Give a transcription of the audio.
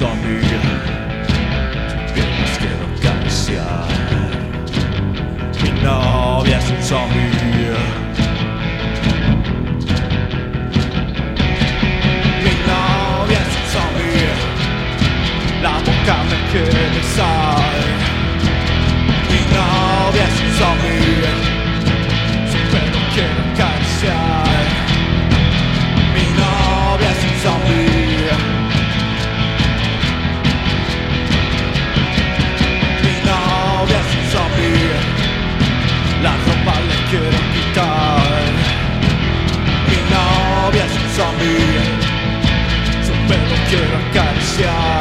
samygen Vitkoskenon kärsiä Minä aviesin samygen Minä aviesin samygen Lämukkamme kyllä saa Yeah.